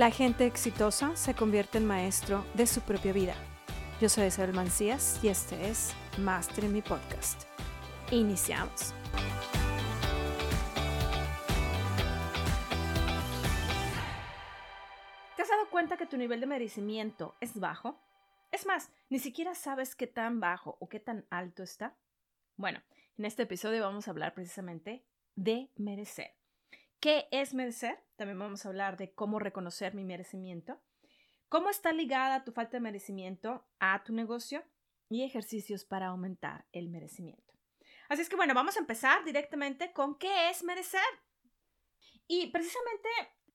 La gente exitosa se convierte en maestro de su propia vida. Yo soy Isabel Mancías y este es Master en mi podcast. Iniciamos. ¿Te has dado cuenta que tu nivel de merecimiento es bajo? Es más, ni siquiera sabes qué tan bajo o qué tan alto está. Bueno, en este episodio vamos a hablar precisamente de merecer. ¿Qué es merecer? También vamos a hablar de cómo reconocer mi merecimiento. ¿Cómo está ligada tu falta de merecimiento a tu negocio? Y ejercicios para aumentar el merecimiento. Así es que bueno, vamos a empezar directamente con qué es merecer. Y precisamente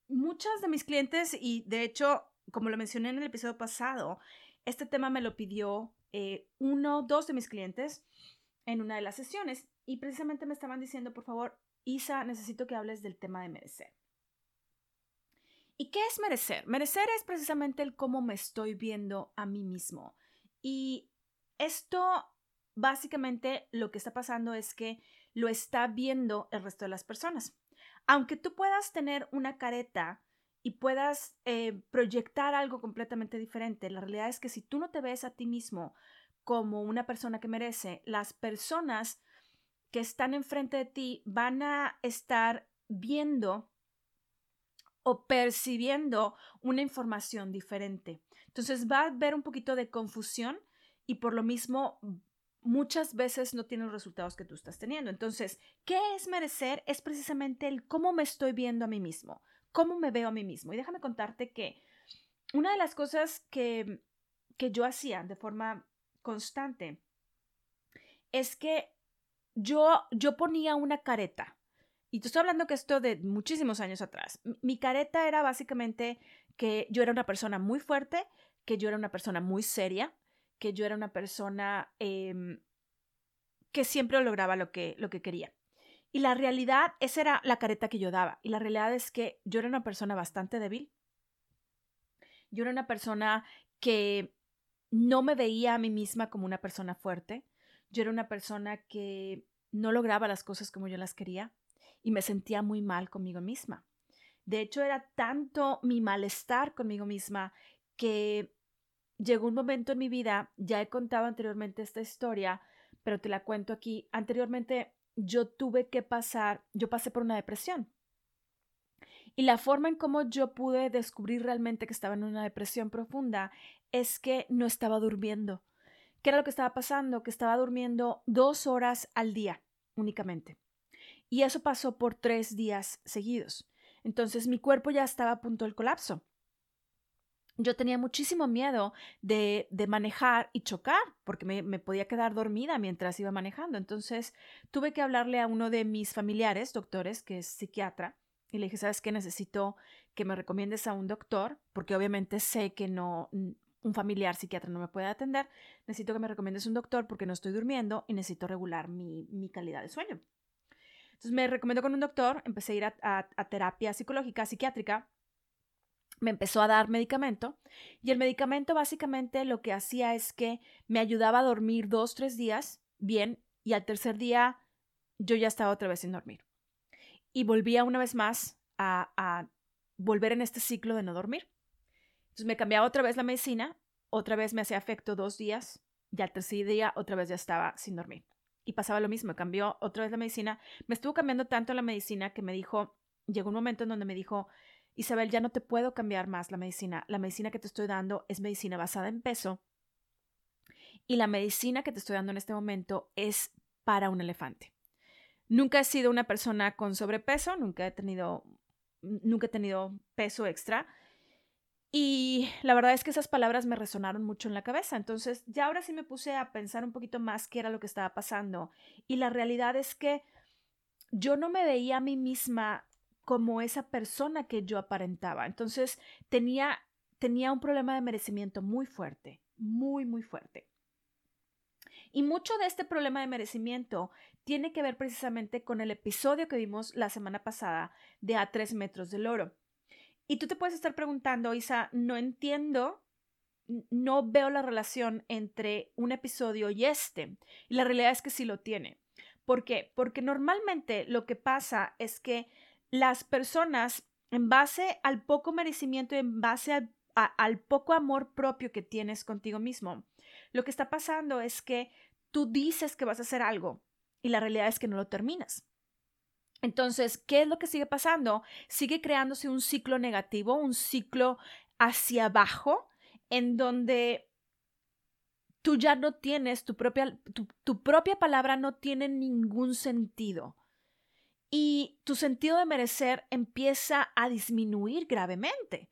muchas de mis clientes, y de hecho, como lo mencioné en el episodio pasado, este tema me lo pidió eh, uno, dos de mis clientes en una de las sesiones y precisamente me estaban diciendo, por favor, Isa, necesito que hables del tema de merecer. ¿Y qué es merecer? Merecer es precisamente el cómo me estoy viendo a mí mismo. Y esto básicamente lo que está pasando es que lo está viendo el resto de las personas. Aunque tú puedas tener una careta y puedas eh, proyectar algo completamente diferente, la realidad es que si tú no te ves a ti mismo como una persona que merece, las personas que están enfrente de ti van a estar viendo o percibiendo una información diferente. Entonces va a haber un poquito de confusión y por lo mismo muchas veces no tienen los resultados que tú estás teniendo. Entonces, ¿qué es merecer? Es precisamente el cómo me estoy viendo a mí mismo, cómo me veo a mí mismo. Y déjame contarte que una de las cosas que, que yo hacía de forma constante es que yo, yo ponía una careta. Y te estoy hablando que esto de muchísimos años atrás. Mi careta era básicamente que yo era una persona muy fuerte, que yo era una persona muy seria, que yo era una persona em, que siempre lograba lo que, lo que quería. Y la realidad, esa era la careta que yo daba. Y la realidad es que yo era una persona bastante débil. Yo era una persona que no me veía a mí misma como una persona fuerte. Yo era una persona que no lograba las cosas como yo las quería y me sentía muy mal conmigo misma. De hecho, era tanto mi malestar conmigo misma que llegó un momento en mi vida, ya he contado anteriormente esta historia, pero te la cuento aquí. Anteriormente yo tuve que pasar, yo pasé por una depresión. Y la forma en cómo yo pude descubrir realmente que estaba en una depresión profunda es que no estaba durmiendo. ¿Qué era lo que estaba pasando? Que estaba durmiendo dos horas al día únicamente. Y eso pasó por tres días seguidos. Entonces mi cuerpo ya estaba a punto del colapso. Yo tenía muchísimo miedo de, de manejar y chocar, porque me, me, podía quedar dormida mientras iba manejando. Entonces tuve que hablarle a uno de mis familiares, doctores, que es psiquiatra, y le dije, ¿sabes qué? Necesito que me recomiendes a un doctor, porque obviamente sé que no, un familiar psiquiatra no me puede atender, necesito que me recomiendes un doctor porque no estoy durmiendo y necesito regular mi, calidad de sueño. Entonces me recomendó con un doctor, empecé a ir a, terapia psicológica, psiquiátrica, me empezó a dar medicamento y el medicamento básicamente lo que hacía es que me ayudaba a dormir dos, tres días bien y al tercer día yo ya estaba otra vez sin dormir. Y volvía una vez más a volver en este ciclo de no dormir. Entonces me cambiaba otra vez la medicina, otra vez me hacía efecto dos días y al tercer día otra vez ya estaba sin dormir. Y pasaba lo mismo, cambió otra vez la medicina. Me estuvo cambiando tanto la medicina que me dijo, llegó un momento en donde me dijo, Isabel, ya no te puedo cambiar más la medicina. La medicina que te estoy dando es medicina basada en peso y la medicina que te estoy dando en este momento es para un elefante. Nunca he sido una persona con sobrepeso, nunca he tenido, nunca he tenido peso extra, y la verdad es que esas palabras me resonaron mucho en la cabeza. Entonces, ya ahora sí me puse a pensar un poquito más qué era lo que estaba pasando. Y la realidad es que yo no me veía a mí misma como esa persona que yo aparentaba. Entonces, tenía, tenía un problema de merecimiento muy fuerte, muy, muy fuerte. Y mucho de este problema de merecimiento tiene que ver precisamente con el episodio que vimos la semana pasada de A tres metros del oro. Y tú te puedes estar preguntando, Isa, no entiendo, no veo la relación entre un episodio y este. Y la realidad es que sí lo tiene. ¿Por qué? Porque normalmente lo que pasa es que las personas en base al poco merecimiento, en base al, al poco amor propio que tienes contigo mismo, lo que está pasando es que tú dices que vas a hacer algo y la realidad es que no lo terminas. Entonces, ¿qué es lo que sigue pasando? Sigue creándose un ciclo negativo, un ciclo hacia abajo, en donde tú ya no tienes tu propia, tu, propia palabra no tiene ningún sentido. Y tu sentido de merecer empieza a disminuir gravemente.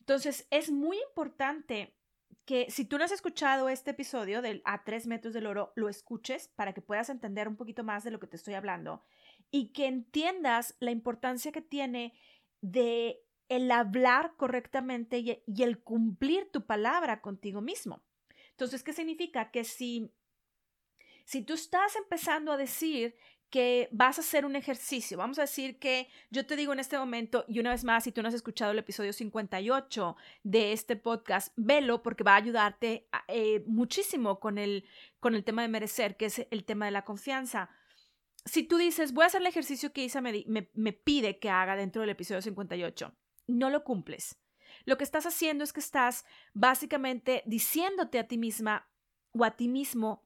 Entonces, es muy importante que si tú no has escuchado este episodio del A tres metros del oro, lo escuches para que puedas entender un poquito más de lo que te estoy hablando y que entiendas la importancia que tiene de el hablar correctamente y, el cumplir tu palabra contigo mismo. Entonces, ¿qué significa? Que si, si tú estás empezando a decir que vas a hacer un ejercicio. Vamos a decir que yo te digo en este momento, y una vez más, si tú no has escuchado el episodio 58 de este podcast, velo porque va a ayudarte eh, muchísimo con el, con el tema de merecer, que es el tema de la confianza. Si tú dices, voy a hacer el ejercicio que Isa me, me, me pide que haga dentro del episodio 58, no lo cumples lo que estás haciendo es que estás básicamente diciéndote a ti misma o a ti mismo,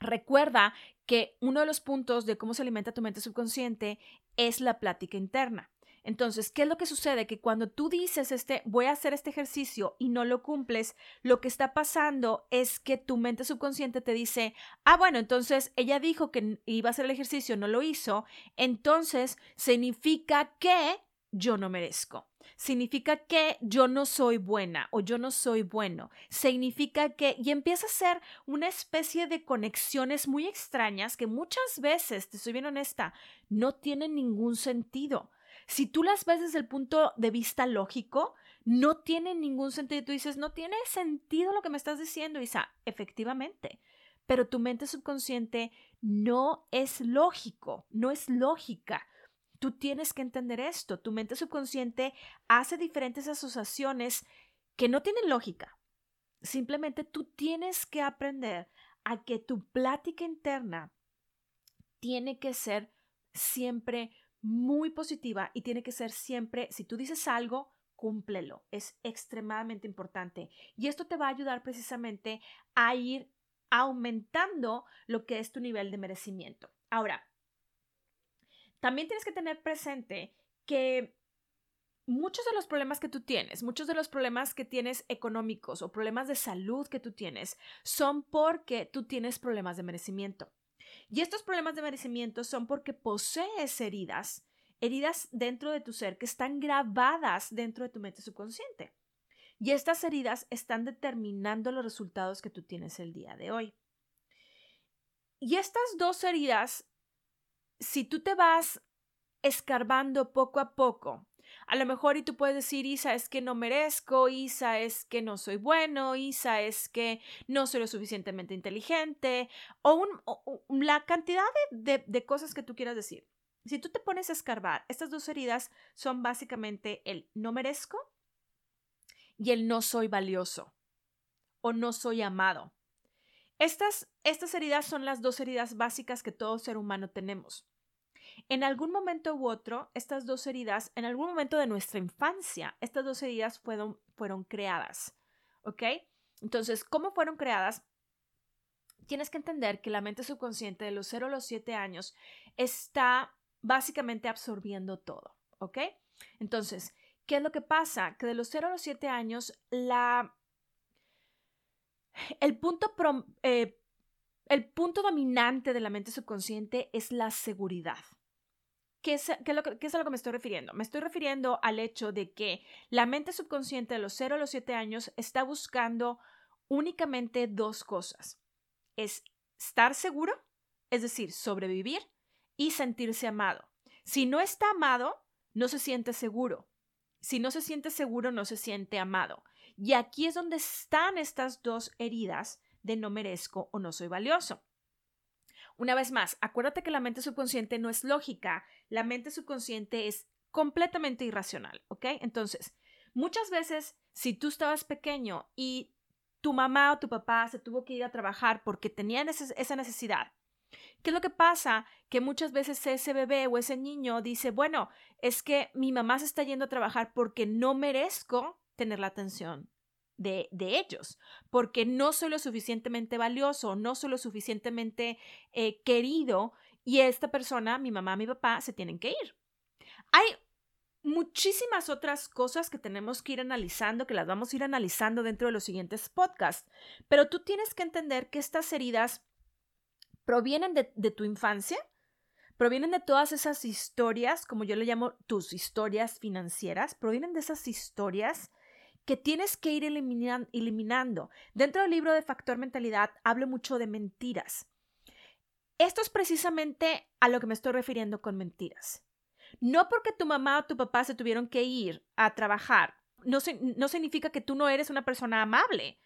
recuerda que uno de los puntos de cómo se alimenta tu mente subconsciente es la plática interna. Entonces, ¿qué es lo que sucede? Que cuando tú dices, este, voy a hacer este ejercicio y no lo cumples, lo que está pasando es que tu mente subconsciente te dice, ah, bueno, entonces ella dijo que iba a hacer el ejercicio, no lo hizo, entonces significa que yo no merezco. Significa que yo no soy buena o yo no soy bueno. Significa que, y empieza a ser una especie de conexiones muy extrañas que muchas veces, te soy bien honesta, no tienen ningún sentido. Si tú las ves desde el punto de vista lógico, no tienen ningún sentido. Tú dices, no tiene sentido lo que me estás diciendo, Isa. Efectivamente. Pero tu mente subconsciente no es lógico, no es lógica. Tú tienes que entender esto. Tu mente subconsciente hace diferentes asociaciones que no tienen lógica. Simplemente tú tienes que aprender a que tu plática interna tiene que ser siempre muy positiva y tiene que ser siempre, si tú dices algo, cúmplelo. Es extremadamente importante. Y esto te va a ayudar precisamente a ir aumentando lo que es tu nivel de merecimiento. Ahora, también tienes que tener presente que muchos de los problemas que tú tienes, muchos de los problemas que tienes económicos o problemas de salud que tú tienes, son porque tú tienes problemas de merecimiento. Y estos problemas de merecimiento son porque posees heridas, heridas dentro de tu ser que están grabadas dentro de tu mente subconsciente. Y estas heridas están determinando los resultados que tú tienes el día de hoy. Y estas dos heridas si tú te vas escarbando poco a poco, a lo mejor y tú puedes decir, Isa, es que no merezco, Isa, es que no soy bueno, Isa, es que no soy lo suficientemente inteligente, o, la cantidad de, de cosas que tú quieras decir. Si tú te pones a escarbar, estas dos heridas son básicamente el no merezco y el no soy valioso o no soy amado. Estas, estas heridas son las dos heridas básicas que todo ser humano tenemos. En algún momento u otro, estas dos heridas, en algún momento de nuestra infancia, estas dos heridas fueron, fueron creadas. ¿Ok? Entonces, ¿cómo fueron creadas? Tienes que entender que la mente subconsciente de los 0 a los 7 años está básicamente absorbiendo todo. ¿Ok? Entonces, ¿qué es lo que pasa? Que de los 0 a los 7 años, la el punto, eh, el punto dominante de la mente subconsciente es la seguridad. ¿Qué es, qué, lo, ¿Qué es, a lo que me estoy refiriendo? Me estoy refiriendo al hecho de que la mente subconsciente de los 0 a los 7 años está buscando únicamente dos cosas. Es estar seguro, es decir, sobrevivir y sentirse amado. Si no está amado, no se siente seguro. Si no se siente seguro, no se siente amado. Y aquí es donde están estas dos heridas de no merezco o no soy valioso. Una vez más, acuérdate que la mente subconsciente no es lógica, la mente subconsciente es completamente irracional, ¿ok? Entonces, muchas veces, si tú estabas pequeño y tu mamá o tu papá se tuvo que ir a trabajar porque tenían esa necesidad ¿Qué es lo que pasa? Que muchas veces ese bebé o ese niño dice, bueno, es que mi mamá se está yendo a trabajar porque no merezco tener la atención de, ellos, porque no soy lo suficientemente valioso, no soy lo suficientemente eh, querido y esta persona, mi mamá, mi papá, se tienen que ir. Hay muchísimas otras cosas que tenemos que ir analizando, que las vamos a ir analizando dentro de los siguientes podcasts, pero tú tienes que entender que estas heridas provienen de, de tu infancia, provienen de todas esas historias, como yo le llamo tus historias financieras, provienen de esas historias que tienes que ir eliminando. Dentro del libro de Factor Mentalidad hablo mucho de mentiras. Esto es precisamente a lo que me estoy refiriendo con mentiras. No porque tu mamá o tu papá se tuvieron que ir a trabajar, no, no significa que tú no eres una persona amable,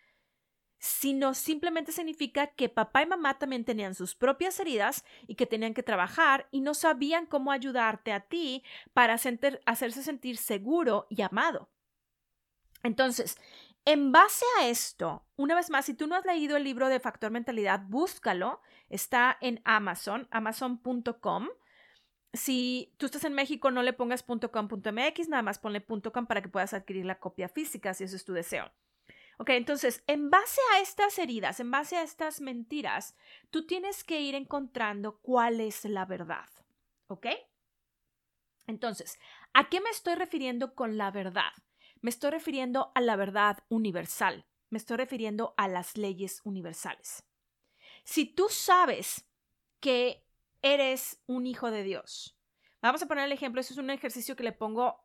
sino simplemente significa que papá y mamá también tenían sus propias heridas y que tenían que trabajar y no sabían cómo ayudarte a ti para hacerse sentir seguro y amado. Entonces, en base a esto, una vez más, si tú no has leído el libro de Factor Mentalidad, búscalo. Está en Amazon, amazon.com. Si tú estás en México, no le pongas .com.mx, nada más ponle .com para que puedas adquirir la copia física, si eso es tu deseo. Ok, entonces, en base a estas heridas, en base a estas mentiras, tú tienes que ir encontrando cuál es la verdad. ¿Ok? Entonces, ¿a qué me estoy refiriendo con la verdad? Me estoy refiriendo a la verdad universal. Me estoy refiriendo a las leyes universales. Si tú sabes que eres un hijo de Dios, vamos a poner el ejemplo, eso es un ejercicio que le pongo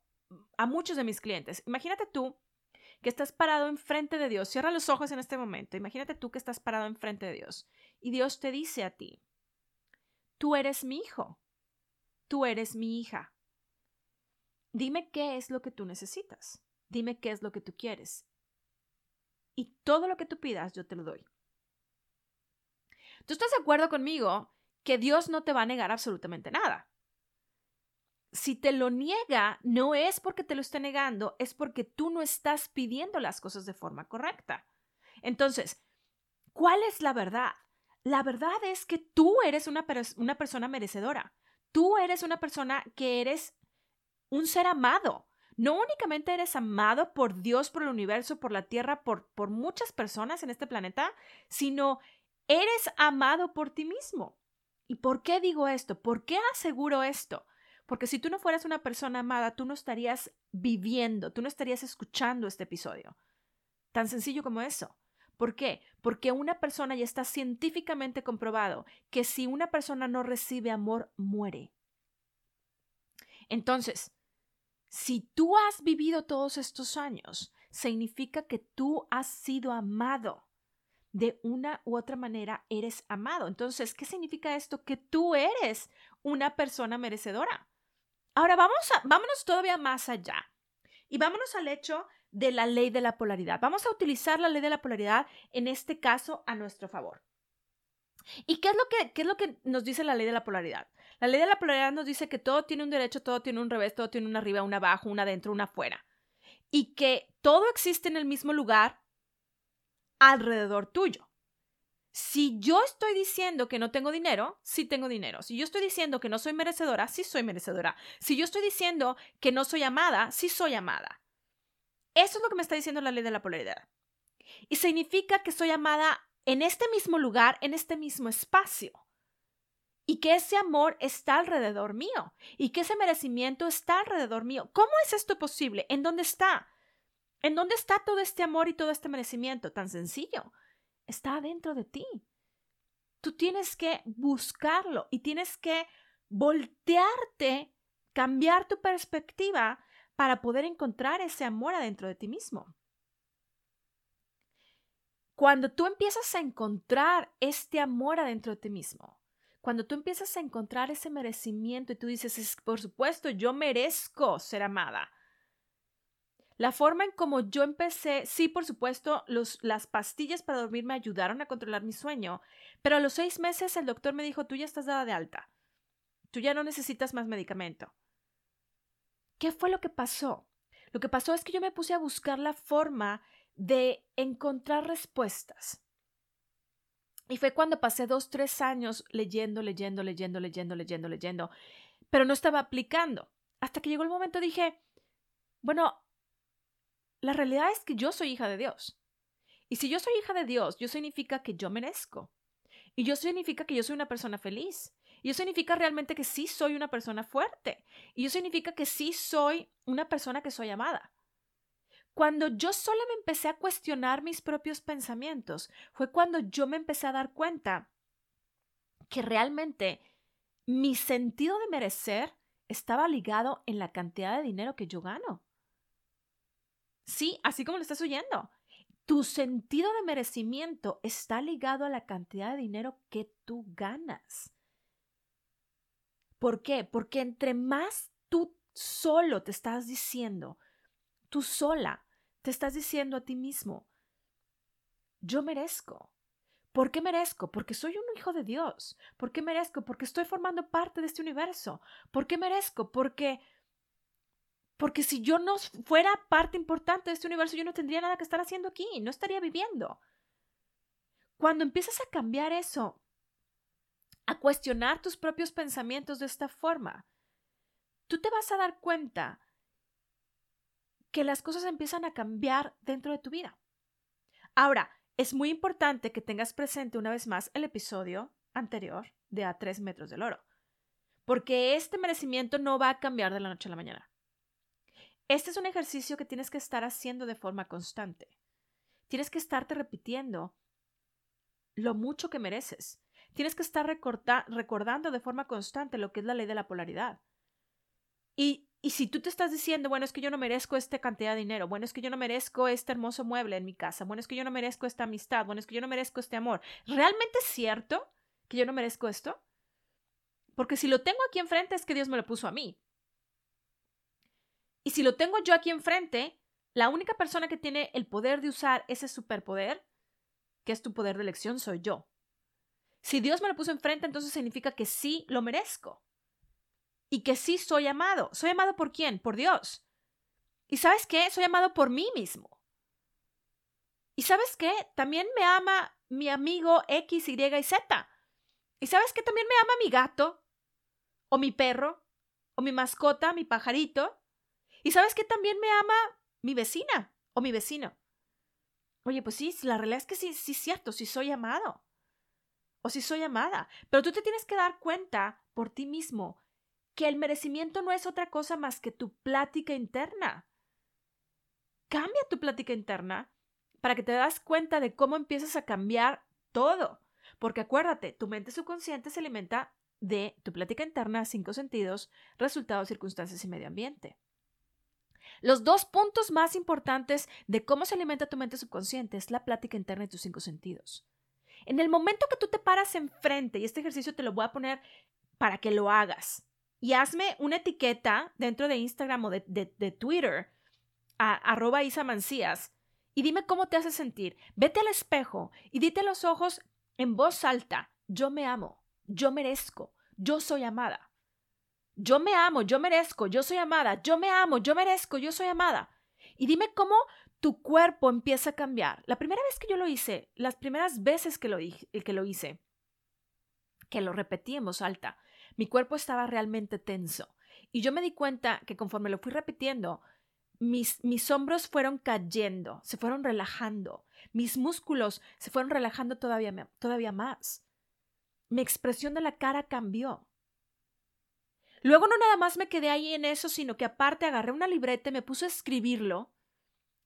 a muchos de mis clientes. Imagínate tú que estás parado enfrente de Dios. Cierra los ojos en este momento. Imagínate tú que estás parado enfrente de Dios y Dios te dice a ti, tú eres mi hijo, tú eres mi hija. Dime qué es lo que tú necesitas. Dime qué es lo que tú quieres. Y todo lo que tú pidas, yo te lo doy. ¿Tú estás de acuerdo conmigo que Dios no te va a negar absolutamente nada? Si te lo niega, no es porque te lo esté negando, es porque tú no estás pidiendo las cosas de forma correcta. Entonces, ¿cuál es la verdad? La verdad es que tú eres una, una persona merecedora. Tú eres una persona que eres un ser amado no únicamente eres amado por Dios, por el universo, por la tierra, por, por muchas personas en este planeta, sino eres amado por ti mismo. ¿Y por qué digo esto? ¿Por qué aseguro esto? Porque si tú no fueras una persona amada, tú no estarías viviendo, tú no estarías escuchando este episodio. Tan sencillo como eso. ¿Por qué? Porque una persona ya está científicamente comprobado que si una persona no recibe amor, muere. Entonces, si tú has vivido todos estos años, significa que tú has sido amado. De una u otra manera eres amado. Entonces, ¿qué significa esto? Que tú eres una persona merecedora. Ahora vamos a, vámonos todavía más allá y vámonos al hecho de la ley de la polaridad. Vamos a utilizar la ley de la polaridad en este caso a nuestro favor. ¿Y qué es lo que, qué es lo que nos dice la ley de la polaridad? La ley de la polaridad nos dice que todo tiene un derecho, todo tiene un revés, todo tiene un arriba, un abajo, un adentro, un afuera. Y que todo existe en el mismo lugar alrededor tuyo. Si yo estoy diciendo que no tengo dinero, sí tengo dinero. Si yo estoy diciendo que no soy merecedora, sí soy merecedora. Si yo estoy diciendo que no soy amada, sí soy amada. Eso es lo que me está diciendo la ley de la polaridad. Y significa que soy amada en este mismo lugar, en este mismo espacio y que ese amor está alrededor mío y que ese merecimiento está alrededor mío. ¿Cómo es esto posible? ¿En dónde está? ¿En dónde está todo este amor y todo este merecimiento? Tan sencillo. Está dentro de ti. Tú tienes que buscarlo y tienes que voltearte, cambiar tu perspectiva para poder encontrar ese amor adentro de ti mismo. Cuando tú empiezas a encontrar este amor adentro de ti mismo, cuando tú empiezas a encontrar ese merecimiento y tú dices, por supuesto, yo merezco ser amada. La forma en como yo empecé, sí, por supuesto, los, las pastillas para dormir me ayudaron a controlar mi sueño, pero a los seis meses el doctor me dijo, tú ya estás dada de alta, tú ya no necesitas más medicamento. ¿Qué fue lo que pasó? Lo que pasó es que yo me puse a buscar la forma de encontrar respuestas. Y fue cuando pasé dos, tres años leyendo, leyendo, leyendo, leyendo, leyendo, leyendo, pero no estaba aplicando. Hasta que llegó el momento dije, bueno, la realidad es que yo soy hija de Dios. Y si yo soy hija de Dios, yo significa que yo merezco. Y yo significa que yo soy una persona feliz. Y eso significa realmente que sí soy una persona fuerte. Y eso significa que sí soy una persona que soy amada. Cuando yo sola me empecé a cuestionar mis propios pensamientos, fue cuando yo me empecé a dar cuenta que realmente mi sentido de merecer estaba ligado en la cantidad de dinero que yo gano. Sí, así como lo estás oyendo. Tu sentido de merecimiento está ligado a la cantidad de dinero que tú ganas. ¿Por qué? Porque entre más tú solo te estás diciendo, tú sola, te estás diciendo a ti mismo, yo merezco. ¿Por qué merezco? Porque soy un hijo de Dios. ¿Por qué merezco? Porque estoy formando parte de este universo. ¿Por qué merezco? Porque porque si yo no fuera parte importante de este universo, yo no tendría nada que estar haciendo aquí, no estaría viviendo. Cuando empiezas a cambiar eso, a cuestionar tus propios pensamientos de esta forma, tú te vas a dar cuenta que las cosas empiezan a cambiar dentro de tu vida. Ahora, es muy importante que tengas presente una vez más el episodio anterior de A tres metros del oro, porque este merecimiento no va a cambiar de la noche a la mañana. Este es un ejercicio que tienes que estar haciendo de forma constante. Tienes que estarte repitiendo lo mucho que mereces. Tienes que estar recordando de forma constante lo que es la ley de la polaridad. Y y si tú te estás diciendo, bueno, es que yo no merezco esta cantidad de dinero, bueno, es que yo no merezco este hermoso mueble en mi casa, bueno, es que yo no merezco esta amistad, bueno, es que yo no merezco este amor, ¿realmente es cierto que yo no merezco esto? Porque si lo tengo aquí enfrente es que Dios me lo puso a mí. Y si lo tengo yo aquí enfrente, la única persona que tiene el poder de usar ese superpoder, que es tu poder de elección, soy yo. Si Dios me lo puso enfrente, entonces significa que sí lo merezco y que sí soy amado. ¿Soy amado por quién? Por Dios. ¿Y sabes qué? Soy amado por mí mismo. ¿Y sabes qué? También me ama mi amigo X, Y y Z. ¿Y sabes qué? También me ama mi gato, o mi perro, o mi mascota, mi pajarito. ¿Y sabes qué? También me ama mi vecina o mi vecino. Oye, pues sí, la realidad es que sí, sí es cierto, sí soy amado. O sí soy amada. Pero tú te tienes que dar cuenta por ti mismo que el merecimiento no es otra cosa más que tu plática interna. Cambia tu plática interna para que te das cuenta de cómo empiezas a cambiar todo. Porque acuérdate, tu mente subconsciente se alimenta de tu plática interna, cinco sentidos, resultados, circunstancias y medio ambiente. Los dos puntos más importantes de cómo se alimenta tu mente subconsciente es la plática interna y tus cinco sentidos. En el momento que tú te paras enfrente, y este ejercicio te lo voy a poner para que lo hagas, y hazme una etiqueta dentro de Instagram o de, Twitter, a, arroba Isa Mancías, y dime cómo te hace sentir. Vete al espejo y dite los ojos en voz alta, yo me amo, yo merezco, yo soy amada. Yo me amo, yo merezco, yo soy amada, yo me amo, yo merezco, yo soy amada. Y dime cómo tu cuerpo empieza a cambiar. La primera vez que yo lo hice, las primeras veces que lo, que lo hice, que lo repetí en voz alta, mi cuerpo estaba realmente tenso. Y yo me di cuenta que conforme lo fui repitiendo, mis, mis hombros fueron cayendo, se fueron relajando, mis músculos se fueron relajando todavía, todavía más. Mi expresión de la cara cambió. Luego no nada más me quedé ahí en eso, sino que aparte agarré una libreta y me puse a escribirlo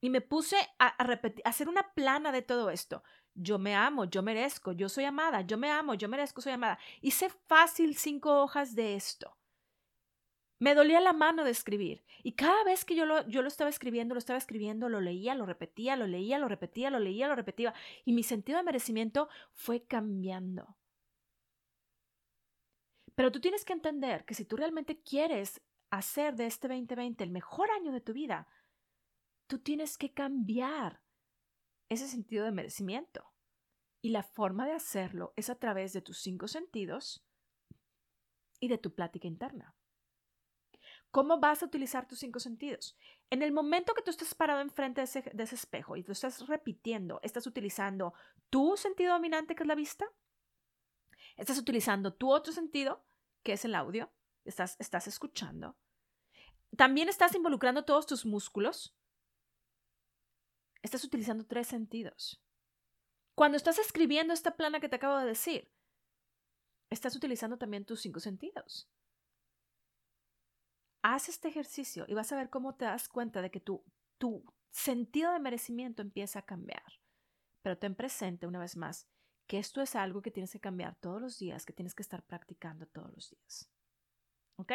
y me puse a, a hacer una plana de todo esto yo me amo, yo merezco, yo soy amada, yo me amo, yo merezco, soy amada. Hice fácil cinco hojas de esto. Me dolía la mano de escribir y cada vez que yo lo, yo lo estaba escribiendo, lo estaba escribiendo, lo leía, lo repetía, lo leía, lo repetía, lo leía, lo repetía y mi sentido de merecimiento fue cambiando. Pero tú tienes que entender que si tú realmente quieres hacer de este 2020 el mejor año de tu vida, tú tienes que cambiar ese sentido de merecimiento. Y la forma de hacerlo es a través de tus cinco sentidos y de tu plática interna. ¿Cómo vas a utilizar tus cinco sentidos? En el momento que tú estás parado enfrente de ese, espejo y tú estás repitiendo, estás utilizando tu sentido dominante, que es la vista, estás utilizando tu otro sentido, que es el audio, estás, estás escuchando, también estás involucrando todos tus músculos, estás utilizando tres sentidos. Cuando estás escribiendo esta plana que te acabo de decir, estás utilizando también tus cinco sentidos haz este ejercicio y vas a ver cómo te das cuenta de que tu, tu sentido de merecimiento empieza a cambiar. Pero ten presente una vez más que esto es algo que tienes que cambiar todos los días, que tienes que estar practicando todos los días. ¿Ok?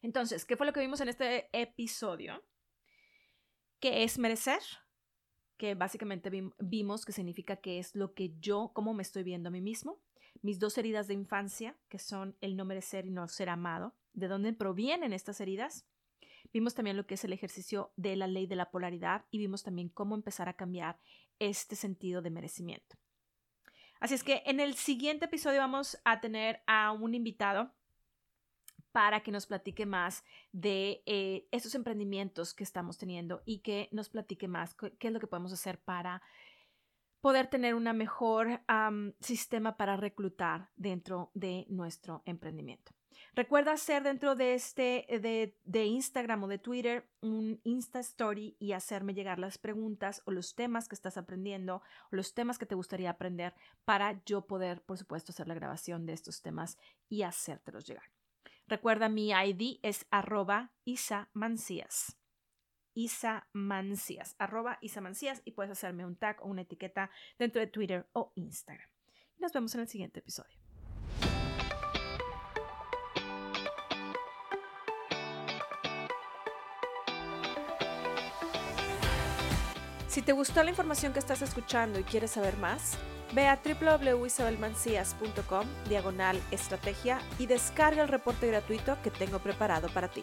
Entonces, ¿qué fue lo que vimos en este episodio? ¿Qué es merecer? Que básicamente vimos que significa que es lo que yo, cómo me estoy viendo a mí mismo. Mis dos heridas de infancia, que son el no merecer y no ser amado de dónde provienen estas heridas. Vimos también lo que es el ejercicio de la ley de la polaridad y vimos también cómo empezar a cambiar este sentido de merecimiento. Así es que en el siguiente episodio vamos a tener a un invitado para que nos platique más de eh, estos emprendimientos que estamos teniendo y que nos platique más qué es lo que podemos hacer para poder tener un mejor sistema para reclutar dentro de nuestro emprendimiento. Recuerda hacer dentro de este, eh, de, Instagram o de Twitter, un Insta Story y hacerme llegar las preguntas o los temas que estás aprendiendo o los temas que te gustaría aprender para yo poder, por supuesto, hacer la grabación de estos temas y hacértelos llegar. Recuerda, mi ID es arroba Isa Mancías. Isa Mancías, arroba Isa Mancías y puedes hacerme un tag o una etiqueta dentro de Twitter o Instagram. Nos vemos en el siguiente episodio. Si te gustó la información que estás escuchando y quieres saber más, ve a www.isabelmancias.com diagonal estrategia y descarga el reporte gratuito que tengo preparado para ti.